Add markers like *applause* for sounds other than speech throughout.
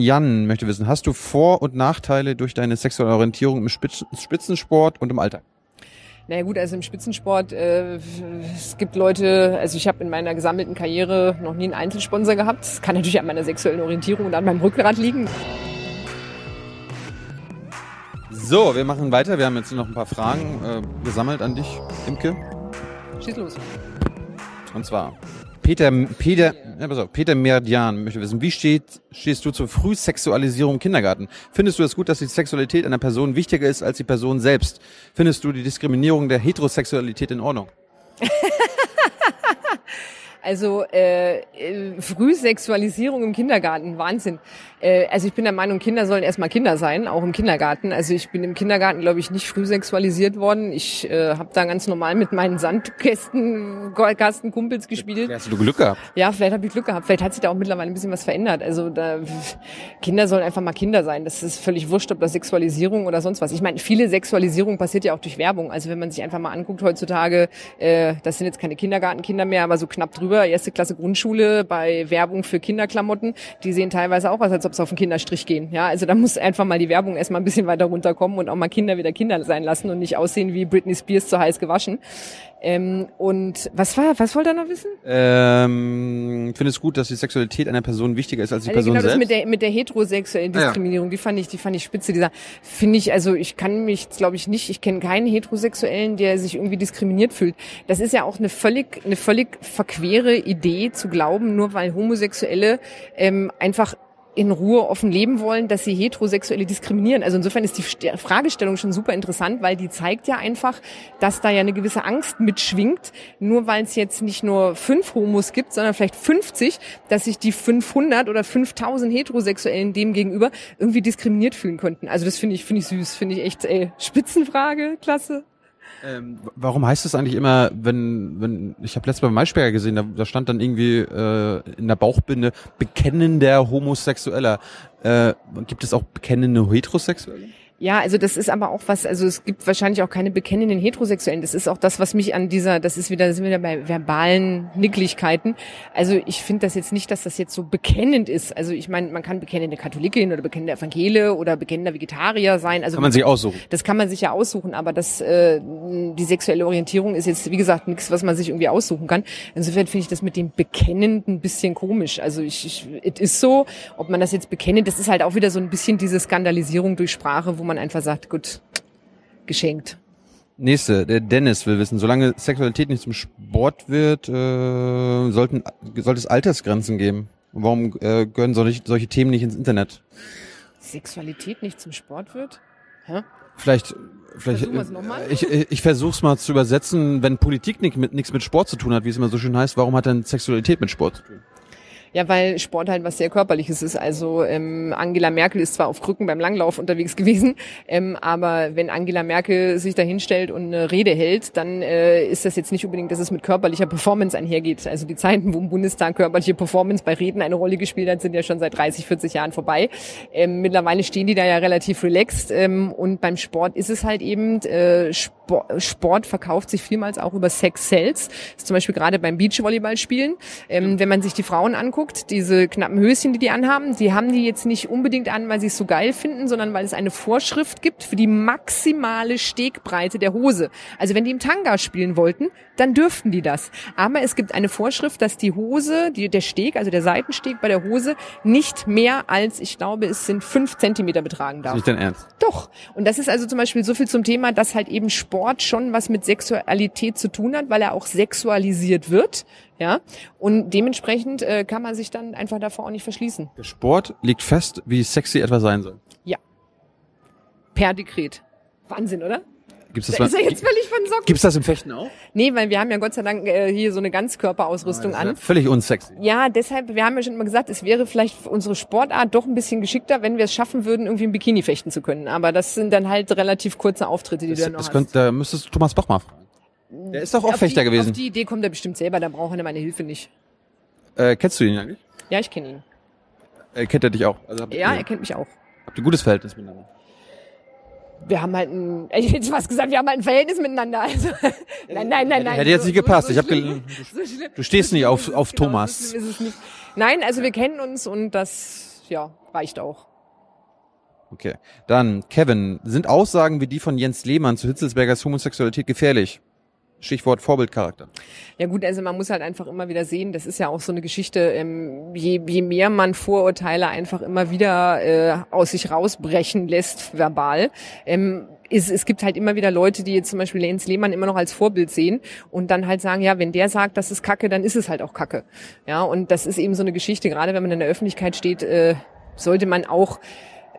Jan möchte wissen, hast du Vor- und Nachteile durch deine sexuelle Orientierung im Spitz Spitzensport und im Alltag? Naja gut, also im Spitzensport, äh, es gibt Leute, also ich habe in meiner gesammelten Karriere noch nie einen Einzelsponsor gehabt. Das kann natürlich an meiner sexuellen Orientierung und an meinem Rückgrat liegen. So, wir machen weiter. Wir haben jetzt noch ein paar Fragen äh, gesammelt an dich, Imke. Schieß los. Und zwar, Peter, Peter, ja, pass auf, Peter Merdian möchte wissen, wie steht, stehst du zur Frühsexualisierung im Kindergarten? Findest du es gut, dass die Sexualität einer Person wichtiger ist als die Person selbst? Findest du die Diskriminierung der Heterosexualität in Ordnung? *laughs* Also äh, äh, Frühsexualisierung im Kindergarten, Wahnsinn. Äh, also ich bin der Meinung, Kinder sollen erstmal Kinder sein, auch im Kindergarten. Also ich bin im Kindergarten, glaube ich, nicht früh sexualisiert worden. Ich äh, habe da ganz normal mit meinen Sandkästen, Kastenkumpels gespielt. Hast du Glück gehabt? Ja, vielleicht habe ich Glück gehabt. Vielleicht hat sich da auch mittlerweile ein bisschen was verändert. Also da, Kinder sollen einfach mal Kinder sein. Das ist völlig wurscht, ob das Sexualisierung oder sonst was. Ich meine, viele Sexualisierung passiert ja auch durch Werbung. Also wenn man sich einfach mal anguckt heutzutage, äh, das sind jetzt keine Kindergartenkinder mehr, aber so knapp drüber, erste Klasse Grundschule bei Werbung für Kinderklamotten, die sehen teilweise auch was, als ob sie auf den Kinderstrich gehen. Ja, also da muss einfach mal die Werbung erstmal ein bisschen weiter runterkommen und auch mal Kinder wieder Kinder sein lassen und nicht aussehen wie Britney Spears zu heiß gewaschen. Ähm, und was war, was wollte er noch wissen? Ähm, findest du gut, dass die Sexualität einer Person wichtiger ist als die Also Person genau das selbst? mit der mit der heterosexuellen Ah, ja. Diskriminierung, die fand ich, die fand ich spitze. Dieser finde ich, also ich kann mich, glaube ich nicht, ich kenne keinen Heterosexuellen, der sich irgendwie diskriminiert fühlt. Das ist ja auch eine völlig eine völlig verquere Idee zu glauben, nur weil Homosexuelle ähm, einfach in Ruhe offen leben wollen, dass sie Heterosexuelle diskriminieren. Also insofern ist die St- Fragestellung schon super interessant, weil die zeigt ja einfach, dass da ja eine gewisse Angst mitschwingt, nur weil es jetzt nicht nur fünf Homos gibt, sondern vielleicht 50, dass sich die 500 oder 5000 Heterosexuellen dem gegenüber irgendwie diskriminiert fühlen könnten. Also das finde ich, finde ich süß, finde ich echt, ey, Spitzenfrage, klasse. Ähm, warum heißt es eigentlich immer, wenn, wenn, ich habe letztes Mal Maischberger gesehen, da, da stand dann irgendwie äh, in der Bauchbinde bekennender Homosexueller. Äh, gibt es auch bekennende Heterosexuelle? Ja, also das ist aber auch was, also es gibt wahrscheinlich auch keine bekennenden Heterosexuellen. Das ist auch das, was mich an dieser, das ist wieder, da sind wir wieder bei verbalen Nicklichkeiten. Also ich finde das jetzt nicht, dass das jetzt so bekennend ist. Also ich meine, man kann bekennende Katholikin oder bekennende Evangele oder bekennender Vegetarier sein. Also Kann man sich aussuchen. das kann man sich ja aussuchen, aber das, äh, die sexuelle Orientierung ist jetzt, wie gesagt, nichts, was man sich irgendwie aussuchen kann. Insofern finde ich das mit dem Bekennen ein bisschen komisch. Also ich, ich es ist so, ob man das jetzt bekennt, das ist halt auch wieder so ein bisschen diese Skandalisierung durch Sprache, wo man einfach sagt, gut, geschenkt. Nächste, der Dennis will wissen, solange Sexualität nicht zum Sport wird, äh, sollten, sollte es Altersgrenzen geben. Und warum äh, gehören solche, solche Themen nicht ins Internet? Sexualität nicht zum Sport wird? Hä? Vielleicht, vielleicht, mal? ich, ich, ich versuche es mal zu übersetzen, wenn Politik nicht mit, nichts mit Sport zu tun hat, wie es immer so schön heißt, warum hat denn Sexualität mit Sport zu tun? Ja, weil Sport halt was sehr körperliches ist. Also ähm, Angela Merkel ist zwar auf Krücken beim Langlauf unterwegs *laughs* gewesen, ähm, aber wenn Angela Merkel sich da hinstellt und eine Rede hält, dann äh, ist das jetzt nicht unbedingt, dass es mit körperlicher Performance einhergeht. Also die Zeiten, wo im Bundestag körperliche Performance bei Reden eine Rolle gespielt hat, sind ja schon seit 30, 40 Jahren vorbei. Ähm, mittlerweile stehen die da ja relativ relaxed ähm, und beim Sport ist es halt eben, äh, Sport, Sport verkauft sich vielmals auch über Sex. Das ist zum Beispiel gerade beim Beachvolleyball spielen. Ähm, wenn man sich die Frauen anguckt, diese knappen Höschen, die die anhaben, die haben die jetzt nicht unbedingt an, weil sie es so geil finden, sondern weil es eine Vorschrift gibt für die maximale Stegbreite der Hose. Also wenn die im Tanga spielen wollten, dann dürften die das. Aber es gibt eine Vorschrift, dass die Hose, die, der Steg, also der Seitensteg bei der Hose, nicht mehr als, ich glaube, es sind fünf Zentimeter betragen darf. Ist nicht dein Ernst? Doch. Und das ist also zum Beispiel so viel zum Thema, dass halt eben Sport schon was mit Sexualität zu tun hat, weil er auch sexualisiert wird. Ja. Und dementsprechend äh, kann man sich dann einfach davor auch nicht verschließen. Der Sport legt fest, wie sexy etwas sein soll. Ja. Per Dekret. Wahnsinn, oder? Gibt's das, Da ist er jetzt völlig von Socken. gibt's das im Fechten auch? Nee, weil wir haben ja Gott sei Dank äh, hier so eine Ganzkörperausrüstung ist ja an. Völlig unsexy. Ja, deshalb, wir haben ja schon immer gesagt, es wäre vielleicht für unsere Sportart doch ein bisschen geschickter, wenn wir es schaffen würden, irgendwie im Bikini fechten zu können. Aber das sind dann halt relativ kurze Auftritte, die Das, du dann noch das hast. könnte, da müsstest du Thomas Bach mal fragen. Der ist doch auch Auf Fechter die, gewesen. Auf die Idee kommt er bestimmt selber, da braucht er meine Hilfe nicht. Äh, kennst du ihn eigentlich? Ja, ich kenne ihn. Äh, kennt er dich auch? Also habt, Ja, ihr, er kennt mich auch. habt ihr gutes Verhältnis miteinander? Wir haben halt ein, *laughs* ich hätte jetzt was gesagt, wir haben halt ein Verhältnis miteinander. Also, *laughs* nein, nein, nein, nein. Hätte jetzt nicht gepasst. Ich hab gel- so du stehst so nicht auf- auf genau, Thomas. So. Nein, also wir kennen uns und das, ja, reicht auch. Okay. Dann, Kevin, sind Aussagen wie die von Jens Lehmann zu Hitzelsbergers Homosexualität gefährlich? Stichwort Vorbildcharakter. Ja gut, also man muss halt einfach immer wieder sehen, das ist ja auch so eine Geschichte, ähm, je, je mehr man Vorurteile einfach immer wieder äh, aus sich rausbrechen lässt, verbal, ähm, ist, es gibt halt immer wieder Leute, die jetzt zum Beispiel Jens Lehmann immer noch als Vorbild sehen und dann halt sagen, ja, wenn der sagt, das ist Kacke, dann ist es halt auch Kacke. Ja, und das ist eben so eine Geschichte, gerade wenn man in der Öffentlichkeit steht, äh, sollte man auch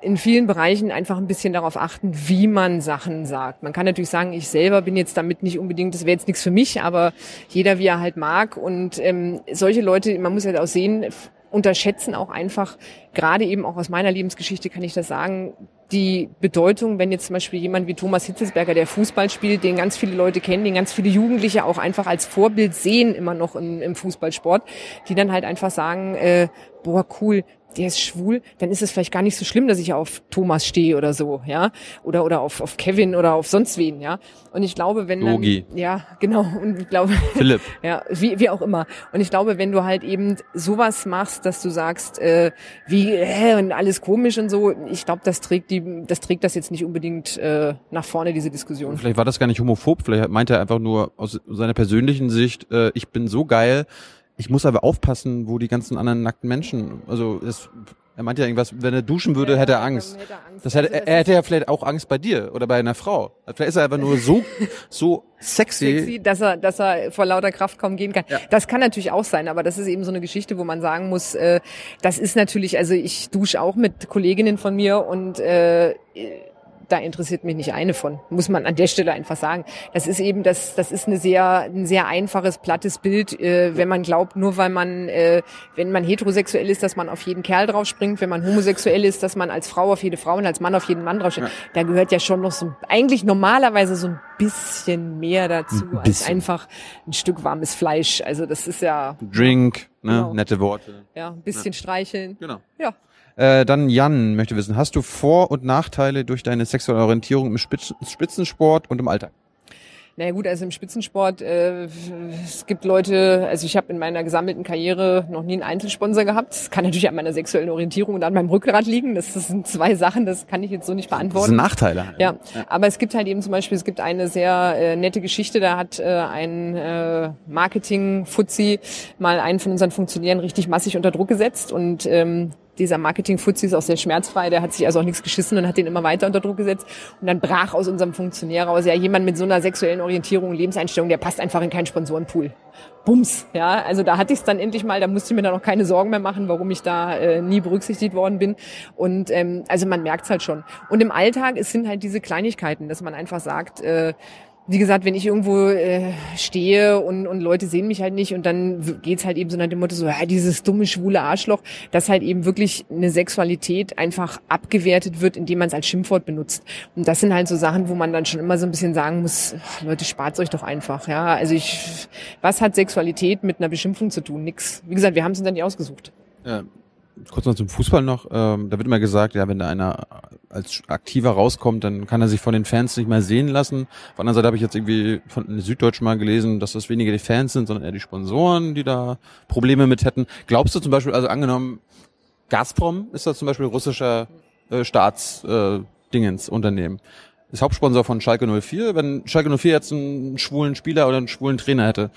in vielen Bereichen einfach ein bisschen darauf achten, wie man Sachen sagt. Man kann natürlich sagen, ich selber bin jetzt damit nicht unbedingt, das wäre jetzt nichts für mich, aber jeder wie er halt mag. Und ähm, solche Leute, man muss halt auch sehen, unterschätzen auch einfach, gerade eben auch aus meiner Lebensgeschichte kann ich das sagen, die Bedeutung, wenn jetzt zum Beispiel jemand wie Thomas Hitzelsberger, der Fußball spielt, den ganz viele Leute kennen, den ganz viele Jugendliche auch einfach als Vorbild sehen, immer noch im, im Fußballsport, die dann halt einfach sagen, äh, boah, cool, der ist schwul, dann ist es vielleicht gar nicht so schlimm, dass ich auf Thomas stehe oder so, ja, oder oder auf, auf Kevin oder auf sonst wen, ja. Und ich glaube, wenn dann, Logi. ja, genau, und ich glaube, Philipp. *laughs* ja, wie, wie auch immer. Und ich glaube, wenn du halt eben sowas machst, dass du sagst, äh, wie äh, und alles komisch und so, ich glaube, das trägt die, das trägt das jetzt nicht unbedingt äh, nach vorne diese Diskussion. Vielleicht war das gar nicht homophob, vielleicht meint er einfach nur aus seiner persönlichen Sicht, äh, ich bin so geil, ich muss aber aufpassen, wo die ganzen anderen nackten Menschen, also es, er meint ja irgendwas, wenn er duschen würde, Ja, hätte er Angst. hätte er Angst. Das hätte, Also er hätte ja vielleicht auch Angst bei dir oder bei einer Frau. Vielleicht ist er einfach nur so, *laughs* so sexy. sexy, dass er, dass er vor lauter Kraft kaum gehen kann. Ja. Das kann natürlich auch sein, aber das ist eben so eine Geschichte, wo man sagen muss, äh, das ist natürlich, also ich dusche auch mit Kolleginnen von mir und äh, da interessiert mich nicht eine von, muss man an der Stelle einfach sagen. Das ist eben, das, das ist eine sehr, ein sehr einfaches, plattes Bild, äh, wenn man glaubt, nur weil man, äh, wenn man heterosexuell ist, dass man auf jeden Kerl drauf springt, wenn man homosexuell ist, dass man als Frau auf jede Frau und als Mann auf jeden Mann drauf springt. Da gehört ja schon noch so, eigentlich normalerweise so ein bisschen mehr dazu, Ein als bisschen. einfach ein Stück warmes Fleisch. Also das ist ja, Drink, ne, Genau. nette Worte. ja, ein bisschen streicheln. Genau. Ja. Äh, dann Jan möchte wissen, hast du Vor- und Nachteile durch deine sexuelle Orientierung im Spitz Spitzensport und im Alltag? Naja gut, also im Spitzensport, äh, es gibt Leute, also ich habe in meiner gesammelten Karriere noch nie einen Einzelsponsor gehabt. Das kann natürlich an meiner sexuellen Orientierung und an meinem Rückgrat liegen. Das, das sind zwei Sachen, das kann ich jetzt so nicht Das beantworten. sind Nachteile. Ja, aber es gibt halt eben zum Beispiel, es gibt eine sehr äh, nette Geschichte, da hat äh, ein äh, Marketing-Fuzzi mal einen von unseren Funktionären richtig massig unter Druck gesetzt und ähm, dieser Marketing-Fuzzi ist auch sehr schmerzfrei, der hat sich also auch nichts geschissen und hat den immer weiter unter Druck gesetzt. Und dann brach aus unserem Funktionär raus, ja, jemand mit so einer sexuellen Orientierung und Lebenseinstellung, der passt einfach in keinen Sponsorenpool. Bums, ja, also da hatte ich es dann endlich mal, da musste ich mir dann auch keine Sorgen mehr machen, warum ich da äh, nie berücksichtigt worden bin. Und ähm, also man merkt es halt schon. Und im Alltag, es sind halt diese Kleinigkeiten, dass man einfach sagt, äh, wie gesagt, wenn ich irgendwo äh, stehe und, und Leute sehen mich halt nicht und dann geht's halt eben so nach dem Motto so, ja, dieses dumme, schwule Arschloch, dass halt eben wirklich eine Sexualität einfach abgewertet wird, indem man es als Schimpfwort benutzt. Und das sind halt so Sachen, wo man dann schon immer so ein bisschen sagen muss, Leute, spart euch doch einfach. Ja, also ich, was hat Sexualität mit einer Beschimpfung zu tun? Nix. Wie gesagt, wir haben es uns dann nicht ausgesucht. Äh, kurz noch zum Fußball noch. Ähm, da wird immer gesagt, ja, wenn da einer als aktiver rauskommt, dann kann er sich von den Fans nicht mehr sehen lassen. Auf der anderen Seite habe ich jetzt irgendwie von den Süddeutschen mal gelesen, dass das weniger die Fans sind, sondern eher die Sponsoren, die da Probleme mit hätten. Glaubst du zum Beispiel, also angenommen, Gazprom ist da zum Beispiel russischer äh, Staatsdingens äh, Dingens. Ist Hauptsponsor von Schalke 04. Wenn Schalke 04 jetzt einen schwulen Spieler oder einen schwulen Trainer hätte,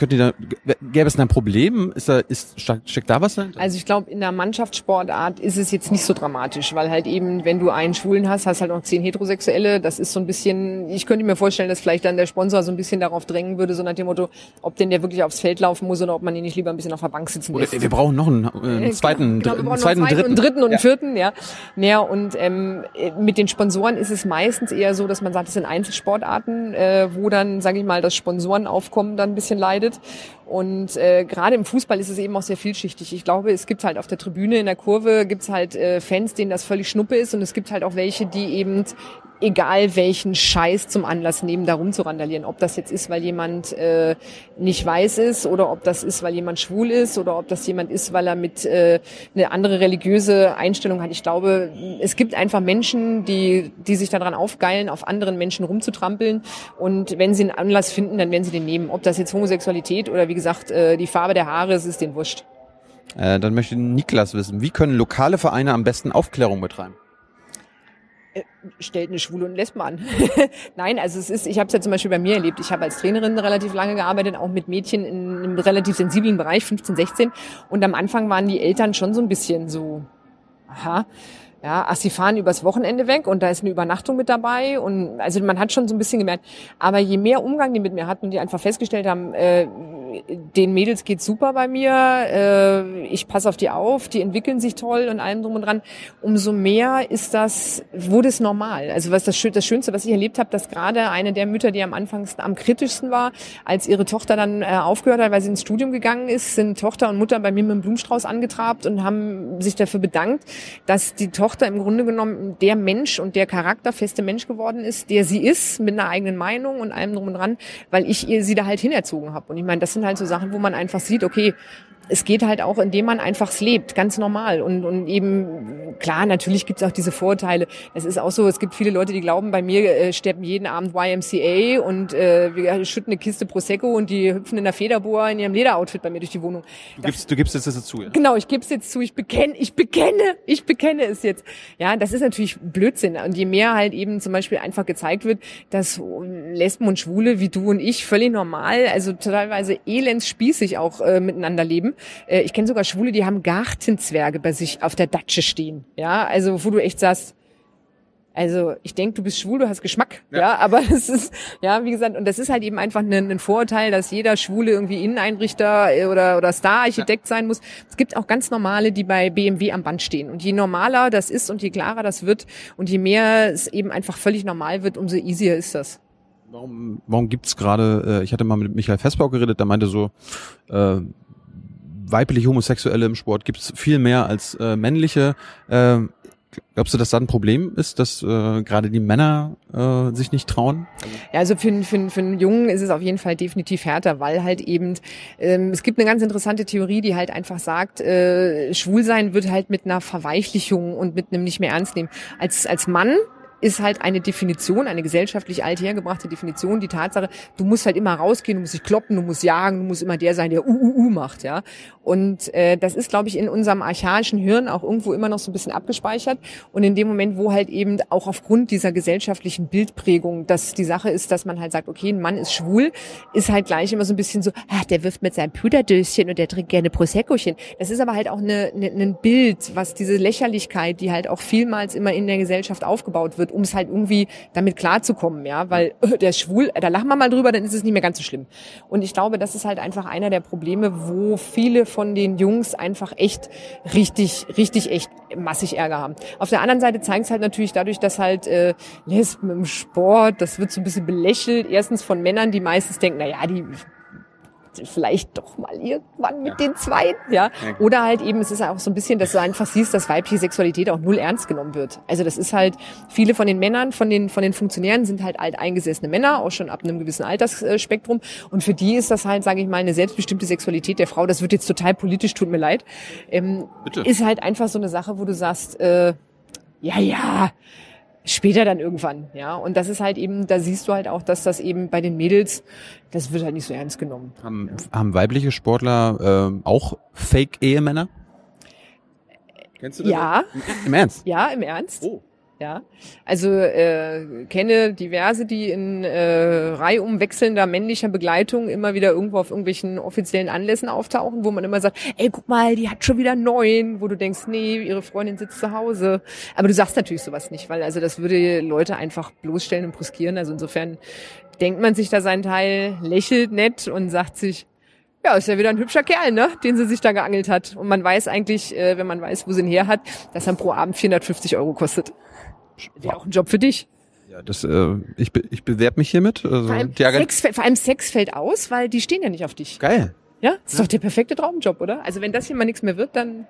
könnte die da, gäbe es da ein Problem? Ist da, ist, steckt da was dahinter? Also ich glaube, in der Mannschaftssportart ist es jetzt nicht so dramatisch, weil halt eben, wenn du einen Schwulen hast, hast halt noch zehn Heterosexuelle. Das ist so ein bisschen, ich könnte mir vorstellen, dass vielleicht dann der Sponsor so ein bisschen darauf drängen würde, so nach dem Motto, ob denn der wirklich aufs Feld laufen muss oder ob man ihn nicht lieber ein bisschen auf der Bank sitzen Oder lässt. wir brauchen noch einen, äh, einen zweiten, Genau, wir dr- brauchen einen zweiten, einen dritten. zweiten und dritten und Ja. einen vierten, ja. Naja, und ähm, äh, mit den Sponsoren ist es meistens eher so, dass man sagt, es sind Einzelsportarten, äh, wo dann, sage ich mal, das Sponsorenaufkommen dann ein bisschen leidet. Und äh, gerade im Fußball ist es eben auch sehr vielschichtig. Ich glaube, es gibt halt auf der Tribüne in der Kurve gibt's halt äh, Fans, denen das völlig Schnuppe ist, und es gibt halt auch welche, die eben egal welchen Scheiß zum Anlass nehmen, da rumzurandalieren. Ob das jetzt ist, weil jemand äh, nicht weiß ist oder ob das ist, weil jemand schwul ist oder ob das jemand ist, weil er mit äh, eine andere religiöse Einstellung hat. Ich glaube, es gibt einfach Menschen, die, die sich daran aufgeilen, auf anderen Menschen rumzutrampeln. Und wenn sie einen Anlass finden, dann werden sie den nehmen. Ob das jetzt Homosexualität oder wie gesagt äh, die Farbe der Haare ist, ist denen wurscht. Äh, dann möchte Niklas wissen, wie können lokale Vereine am besten Aufklärung betreiben? Äh, stellt eine Schwule und Lesben an. *laughs* Nein, also es ist, ich habe es ja zum Beispiel bei mir erlebt. Ich habe als Trainerin relativ lange gearbeitet, auch mit Mädchen in einem relativ sensiblen Bereich, 15, 16. Und am Anfang waren die Eltern schon so ein bisschen so, aha, ja, ach, sie fahren übers Wochenende weg und da ist eine Übernachtung mit dabei und also man hat schon so ein bisschen gemerkt. Aber je mehr Umgang die mit mir hatten und die einfach festgestellt haben, äh, den Mädels geht's super bei mir, äh, ich passe auf die auf, die entwickeln sich toll und allem drum und dran, umso mehr ist das, wurde es normal. Also was das, das Schönste, was ich erlebt habe, dass gerade eine der Mütter, die am Anfang am kritischsten war, als ihre Tochter dann äh, aufgehört hat, weil sie ins Studium gegangen ist, sind Tochter und Mutter bei mir mit einem Blumenstrauß angetrabt und haben sich dafür bedankt, dass die Tochter im Grunde genommen der Mensch und der charakterfeste Mensch geworden ist, der sie ist, mit einer eigenen Meinung und allem drum und dran, weil ich ihr sie da halt hinerzogen habe. Und ich meine, das sind halt so Sachen, wo man einfach sieht, okay, es geht halt auch, indem man einfach lebt, ganz normal. Und, und eben, klar, natürlich gibt's auch diese Vorteile. Es ist auch so, es gibt viele Leute, die glauben, bei mir äh, steppen jeden Abend YMCA und äh, wir schütten eine Kiste Prosecco und die hüpfen in der Federboa in ihrem Lederoutfit bei mir durch die Wohnung. Du gibst, du gibst jetzt das dazu, ja? Genau, ich gebe es jetzt zu. Ich bekenne, ich bekenne, ich bekenne es jetzt. Ja, das ist natürlich Blödsinn. Und je mehr halt eben zum Beispiel einfach gezeigt wird, dass Lesben und Schwule wie du und ich völlig normal, also teilweise elends spießig auch äh, miteinander leben, äh, ich kenne sogar Schwule, die haben Gartenzwerge bei sich auf der Datsche stehen. Ja, also wo du echt sagst, also ich denke, du bist schwul, du hast Geschmack, ja. ja, aber *laughs* es ist, ja, wie gesagt, und das ist halt eben einfach ein, ein Vorurteil, dass jeder Schwule irgendwie Inneneinrichter äh, oder, oder Star-Architekt ja. sein muss. Es gibt auch ganz normale, die bei BMW am Band stehen. Und je normaler das ist und je klarer das wird und je mehr es eben einfach völlig normal wird, umso easier ist das. Warum, warum gibt's gerade, äh, ich hatte mal mit Michael Festbau geredet, der meinte so, äh, weibliche Homosexuelle im Sport gibt es viel mehr als äh, männliche. Äh, glaubst du, dass da ein Problem ist, dass äh, gerade die Männer äh, sich nicht trauen? Ja, also für, für, für einen Jungen ist es auf jeden Fall definitiv härter, weil halt eben, ähm, es gibt eine ganz interessante Theorie, die halt einfach sagt, äh, Schwulsein wird halt mit einer Verweichlichung und mit einem nicht mehr ernst nehmen. Als, als Mann ist halt eine Definition, eine gesellschaftlich althergebrachte Definition, die Tatsache, du musst halt immer rausgehen, du musst dich kloppen, du musst jagen, du musst immer der sein, der UUU macht, ja. Und äh, das ist, glaube ich, in unserem archaischen Hirn auch irgendwo immer noch so ein bisschen abgespeichert. Und in dem Moment, wo halt eben auch aufgrund dieser gesellschaftlichen Bildprägung, dass die Sache ist, dass man halt sagt, okay, ein Mann ist schwul, ist halt gleich immer so ein bisschen so, ach, der wirft mit seinem Puderdöschen und der trinkt gerne Proseccochen. Das ist aber halt auch eine, eine, ein Bild, was diese Lächerlichkeit, die halt auch vielmals immer in der Gesellschaft aufgebaut wird, um es halt irgendwie damit klarzukommen, ja, weil äh, *laughs* der ist schwul, da lachen wir mal drüber, dann ist es nicht mehr ganz so schlimm. Und ich glaube, das ist halt einfach einer der Probleme, wo viele von den Jungs einfach echt richtig, richtig echt massig Ärger haben. Auf der anderen Seite zeigt es halt natürlich dadurch, dass halt äh, Lesben im Sport, das wird so ein bisschen belächelt. Erstens von Männern, die meistens denken, na ja, die vielleicht doch mal irgendwann mit ja. den Zweiten, ja. Oder halt eben, es ist auch so ein bisschen, dass du einfach siehst, dass weibliche Sexualität auch null ernst genommen wird. Also das ist halt, viele von den Männern, von den, von den Funktionären sind halt alteingesessene Männer, auch schon ab einem gewissen Altersspektrum. Und für die ist das halt, sage ich mal, eine selbstbestimmte Sexualität der Frau. Das wird jetzt total politisch, tut mir leid. Ähm, Bitte. Ist halt einfach so eine Sache, wo du sagst, äh, ja, ja, später dann irgendwann, ja. Und das ist halt eben, da siehst du halt auch, dass das eben bei den Mädels, das wird halt nicht so ernst genommen. Haben, ja. haben weibliche Sportler äh, auch Fake-Ehemänner? Kennst du das? Ja. Im Ernst? Ja, im Ernst. Oh. Ja, also äh, kenne diverse, die in äh, reihum wechselnder männlicher Begleitung immer wieder irgendwo auf irgendwelchen offiziellen Anlässen auftauchen, wo man immer sagt, ey, guck mal, die hat schon wieder neun, wo du denkst, nee, ihre Freundin sitzt zu Hause. Aber du sagst natürlich sowas nicht, weil also das würde Leute einfach bloßstellen und bruskieren. Also insofern denkt man sich da seinen Teil, lächelt nett und sagt sich, ja, ist ja wieder ein hübscher Kerl, ne, den sie sich da geangelt hat. Und man weiß eigentlich, äh, wenn man weiß, wo sie ihn her hat, dass er pro Abend 450 Euro kostet. Wäre auch ein Job für dich. Ja, das, äh, ich, be ich bewerbe mich hiermit. Also, vor, allem Sex, vor allem Sex fällt aus, weil die stehen ja nicht auf dich. Geil. Ja, ist ja. doch der perfekte Traumjob, oder? Also wenn das hier mal nichts mehr wird, dann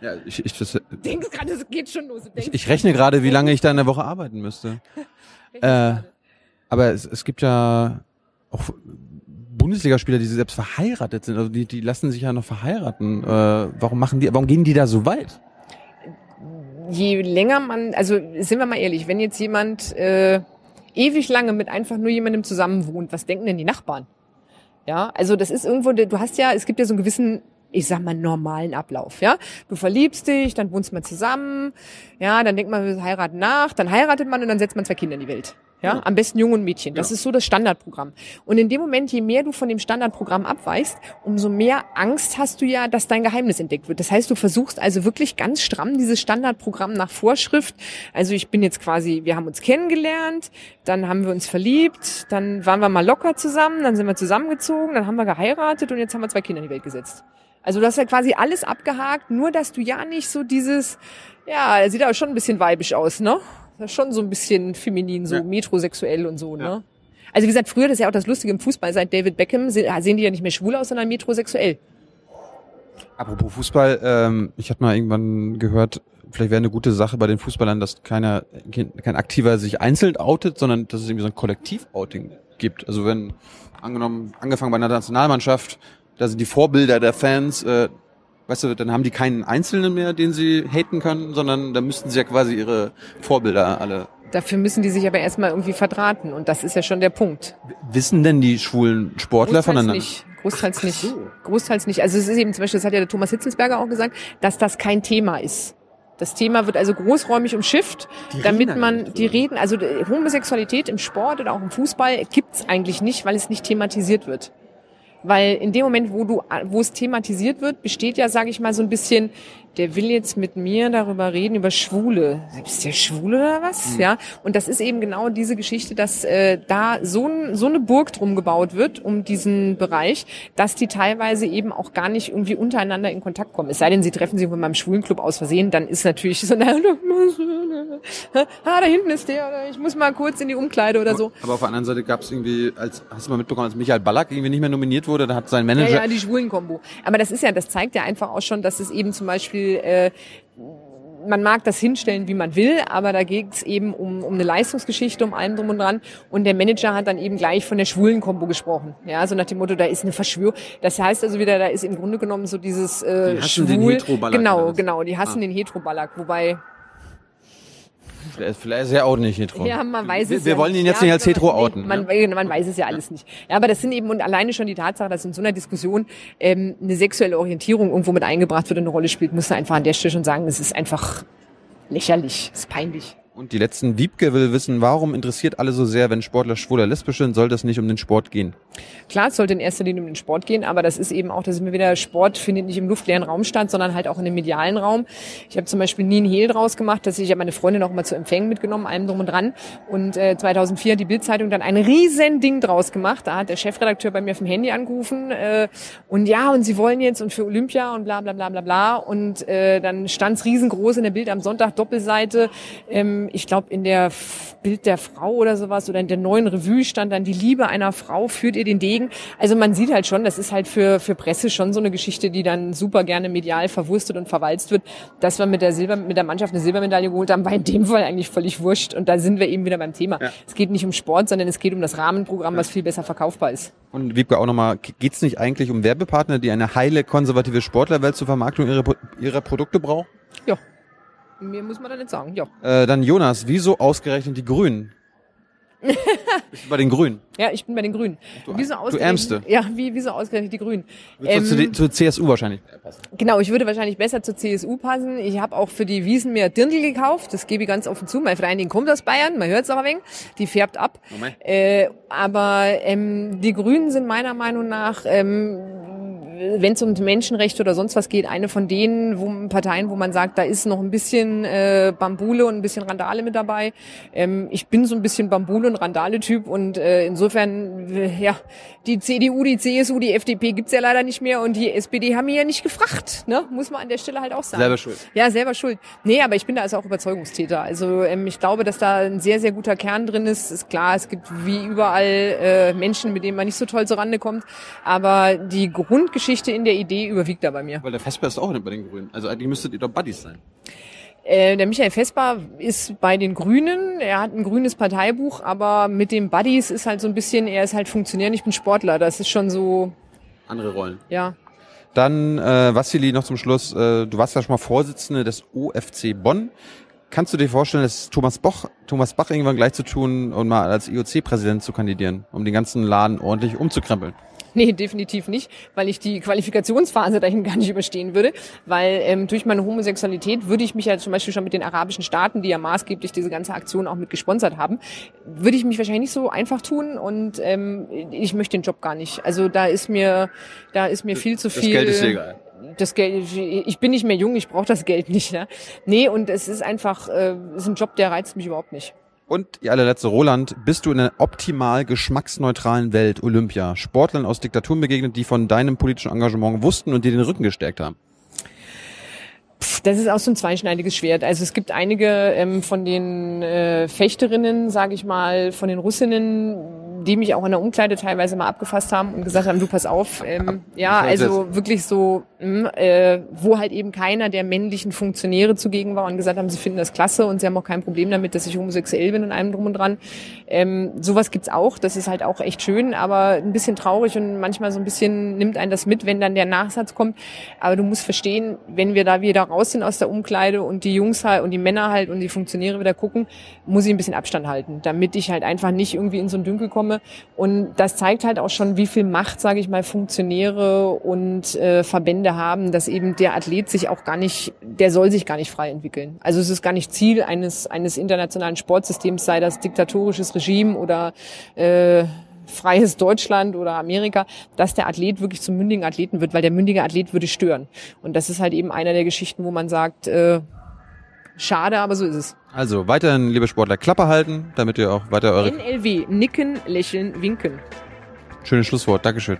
ja, ich, ich, das, Denkst gerade, es geht schon los. Ich, ich rechne gerade, wie lange ich da in der Woche arbeiten müsste. *laughs* äh, aber es, es gibt ja auch Bundesligaspieler, die selbst verheiratet sind. Also die, die lassen sich ja noch verheiraten. Äh, warum machen die? Warum gehen die da so weit? Je länger man, also sind wir mal ehrlich, wenn jetzt jemand äh, ewig lange mit einfach nur jemandem zusammen wohnt, was denken denn die Nachbarn? Ja, also das ist irgendwo, du hast ja, es gibt ja so einen gewissen ich sag mal, normalen Ablauf, ja. Du verliebst dich, dann wohnst man zusammen, ja, dann denkt man, wir heiraten nach, dann heiratet man und dann setzt man zwei Kinder in die Welt. Ja, am besten Jungen und Mädchen. Das Ja. ist so das Standardprogramm. Und in dem Moment, je mehr du von dem Standardprogramm abweichst, umso mehr Angst hast du ja, dass dein Geheimnis entdeckt wird. Das heißt, du versuchst also wirklich ganz stramm dieses Standardprogramm nach Vorschrift. Also ich bin jetzt quasi, wir haben uns kennengelernt, dann haben wir uns verliebt, dann waren wir mal locker zusammen, dann sind wir zusammengezogen, dann haben wir geheiratet und jetzt haben wir zwei Kinder in die Welt gesetzt. Also du hast ja quasi alles abgehakt, nur dass du ja nicht so dieses, ja, sieht aber schon ein bisschen weibisch aus, ne? Das ist schon so ein bisschen feminin, so Ja. metrosexuell und so, Ja. ne? Also wie gesagt, früher, das ist ja auch das Lustige im Fußball, seit David Beckham se- sehen die ja nicht mehr schwul aus, sondern metrosexuell. Apropos Fußball, ähm, ich hatte mal irgendwann gehört, vielleicht wäre eine gute Sache bei den Fußballern, dass keiner, kein, kein Aktiver sich einzeln outet, sondern dass es irgendwie so ein Kollektiv-Outing gibt. Also wenn, angenommen, angefangen bei einer Nationalmannschaft, da sind die Vorbilder der Fans, äh, weißt du, dann haben die keinen Einzelnen mehr, den sie haten können, sondern da müssten sie ja quasi ihre Vorbilder alle. Dafür müssen die sich aber erstmal irgendwie verdrahten und das ist ja schon der Punkt. Wissen denn die schwulen Sportler Großteils voneinander? nicht. Großteils nicht. so. Großteils nicht. Also es ist eben zum Beispiel, das hat ja der Thomas Hitzelsberger auch gesagt, dass das kein Thema ist. Das Thema wird also großräumig umschifft, Die damit man die reden, also Homosexualität im Sport oder auch im Fußball gibt's eigentlich nicht, weil es nicht thematisiert wird. Weil in dem Moment, wo du, wo es thematisiert wird, besteht ja, sage ich mal, so ein bisschen, der will jetzt mit mir darüber reden, über Schwule. Bist du Schwule oder was? Mhm. Ja. Und das ist eben genau diese Geschichte, dass äh, da so, ein, so eine Burg drum gebaut wird, um diesen Bereich, dass die teilweise eben auch gar nicht irgendwie untereinander in Kontakt kommen. Es sei denn, sie treffen sich in meinem Schwulenclub aus Versehen, dann ist natürlich so, *laughs* na, ah, da hinten ist der, oder ich muss mal kurz in die Umkleide oder so. Aber auf der anderen Seite gab es irgendwie, als hast du mal mitbekommen, als Michael Ballack irgendwie nicht mehr nominiert wurde, da hat sein Ja, Manager ja, die Schwulen-Kombo. Aber das ist ja, das zeigt ja einfach auch schon, dass es eben zum Beispiel, äh, man mag das hinstellen, wie man will, aber da geht es eben um, um eine Leistungsgeschichte, um allem drum und dran. Und der Manager hat dann eben gleich von der Schwulen-Kombo gesprochen. Ja, so nach dem Motto, da ist eine Verschwörung. Das heißt also wieder, da ist im Grunde genommen so dieses äh, Die hassen den Schwul. Hetero-Ballack, Genau, oder was? genau, die hassen Ah. den Heteroballack. Wobei, Vielleicht, vielleicht ist er auch nicht hetero. Ja, man weiß wir, es Wir ja wollen ihn jetzt Ja, nicht als aber- hetero outen. Man, ja? man weiß es ja alles nicht. Ja, aber das sind eben und alleine schon die Tatsache, dass in so einer Diskussion ähm, eine sexuelle Orientierung irgendwo mit eingebracht wird und eine Rolle spielt, muss man einfach an der Stelle schon sagen, es ist einfach lächerlich, es ist peinlich. Und die letzten Wiebke will wissen, warum interessiert alle so sehr, wenn Sportler schwul oder lesbisch sind, soll das nicht um den Sport gehen? Klar, es sollte in erster Linie um den Sport gehen, aber das ist eben auch, dass wir wieder, Sport findet nicht im luftleeren Raum statt, sondern halt auch in dem medialen Raum. Ich habe zum Beispiel nie einen Hehl draus gemacht, dass ich habe meine Freundin auch mal zu Empfängen mitgenommen, allem drum und dran. Und äh, 2004 hat die Bildzeitung dann ein riesen Ding draus gemacht. Da hat der Chefredakteur bei mir auf dem Handy angerufen äh, und ja, und sie wollen jetzt und für Olympia und bla bla bla bla bla. Und äh, dann stand's riesengroß in der Bild am Sonntag, Doppelseite. Ähm, ich glaube, in der Bild der Frau oder sowas oder in der neuen Revue stand dann die Liebe einer Frau führt ihr den Degen. Also man sieht halt schon, das ist halt für, für Presse schon so eine Geschichte, die dann super gerne medial verwurstet und verwalzt wird. Dass wir mit der Silber, mit der Mannschaft eine Silbermedaille geholt haben, war in dem Fall eigentlich völlig wurscht. Und da sind wir eben wieder beim Thema. Ja. Es geht nicht um Sport, sondern es geht um das Rahmenprogramm, was viel besser verkaufbar ist. Und Wiebke auch nochmal, geht's nicht eigentlich um Werbepartner, die eine heile konservative Sportlerwelt zur Vermarktung ihrer, ihrer Produkte brauchen? Ja. Mir muss man da nicht sagen, ja. Äh, dann Jonas, wieso ausgerechnet die Grünen? *laughs* Bist du bei den Grünen? Ja, ich bin bei den Grünen. Du- wieso du ausgerechnet- Ärmste. Ja, wie, wieso ausgerechnet die Grünen? Ähm, zu, zur CSU wahrscheinlich. Genau, ich würde wahrscheinlich besser zur CSU passen. Ich habe auch für die Wiesen mir Dirndl gekauft. Das gebe ich ganz offen zu. Meine Freundin kommt aus Bayern, man hört es auch ein wenig. Die färbt ab. Mei. Äh, aber ähm, die Grünen sind meiner Meinung nach, ähm, wenn es um Menschenrechte oder sonst was geht, eine von denen wo, Parteien, wo man sagt, da ist noch ein bisschen äh, Bambule und ein bisschen Randale mit dabei. Ähm, ich bin so ein bisschen Bambule- und Randale-Typ und äh, insofern, äh, ja, die CDU, die CSU, die FDP gibt's ja leider nicht mehr und die SPD haben mir ja nicht gefragt, ne? muss man an der Stelle halt auch sagen. Selber schuld. Ja, selber schuld. Nee, aber ich bin da also auch Überzeugungstäter. Also ähm, ich glaube, dass da ein sehr, sehr guter Kern drin ist. Ist klar, es gibt wie überall äh, Menschen, mit denen man nicht so toll zurande kommt. Aber die Grundgeschichte in der Idee überwiegt da bei mir. Weil der Vesper ist auch nicht bei den Grünen. Also eigentlich müsstet ihr doch Buddies sein. Äh, der Michael Vesper ist bei den Grünen. Er hat ein grünes Parteibuch, aber mit den Buddies ist halt so ein bisschen, er ist halt Funktionär, ich bin Sportler. Das ist schon so, Andere Rollen. ja. Dann, äh, Vassili, noch zum Schluss. Äh, du warst ja schon mal Vorsitzende des OFC Bonn. Kannst du dir vorstellen, dass Thomas Boch, Thomas Bach irgendwann gleich zu tun und mal als IOC-Präsident zu kandidieren, um den ganzen Laden ordentlich umzukrempeln? Nee, definitiv nicht, weil ich die Qualifikationsphase dahin gar nicht überstehen würde, weil ähm, durch meine Homosexualität würde ich mich ja zum Beispiel schon mit den arabischen Staaten, die ja maßgeblich diese ganze Aktion auch mit gesponsert haben, würde ich mich wahrscheinlich nicht so einfach tun und ähm, ich möchte den Job gar nicht. Also da ist mir, da ist mir viel zu viel. Das Geld ist egal das Geld, ich bin nicht mehr jung, ich brauche das Geld nicht. Ne? Nee, und es ist einfach, äh, es ist ein Job, der reizt mich überhaupt nicht. Und die allerletzte, Roland, bist du in einer optimal geschmacksneutralen Welt, Olympia, Sportlern aus Diktaturen begegnet, die von deinem politischen Engagement wussten und dir den Rücken gestärkt haben? Das ist auch so ein zweischneidiges Schwert. Also es gibt einige ähm, von den äh, Fechterinnen, sage ich mal, von den Russinnen, die mich auch in der Umkleide teilweise mal abgefasst haben und gesagt haben, du pass auf. Ähm, ja, also wirklich so, mh, äh, wo halt eben keiner der männlichen Funktionäre zugegen war und gesagt haben, sie finden das klasse und sie haben auch kein Problem damit, dass ich homosexuell bin und allem drum und dran. Ähm, sowas gibt's auch, das ist halt auch echt schön, aber ein bisschen traurig und manchmal so ein bisschen nimmt einen das mit, wenn dann der Nachsatz kommt. Aber du musst verstehen, wenn wir da wieder raus sind aus der Umkleide und die Jungs halt und die Männer halt und die Funktionäre wieder gucken, muss ich ein bisschen Abstand halten, damit ich halt einfach nicht irgendwie in so ein Dünkel komme komme. Und das zeigt halt auch schon, wie viel Macht, sage ich mal, Funktionäre und äh, Verbände haben, dass eben der Athlet sich auch gar nicht, der soll sich gar nicht frei entwickeln. Also es ist gar nicht Ziel eines, eines internationalen Sportsystems, sei das diktatorisches Regime oder äh, freies Deutschland oder Amerika, dass der Athlet wirklich zum mündigen Athleten wird, weil der mündige Athlet würde stören. Und das ist halt eben einer der Geschichten, wo man sagt, äh, Schade, aber so ist es. Also weiterhin, liebe Sportler, Klappe halten, damit ihr auch weiter eure... NLW, nicken, lächeln, winken. Schönes Schlusswort, Dankeschön.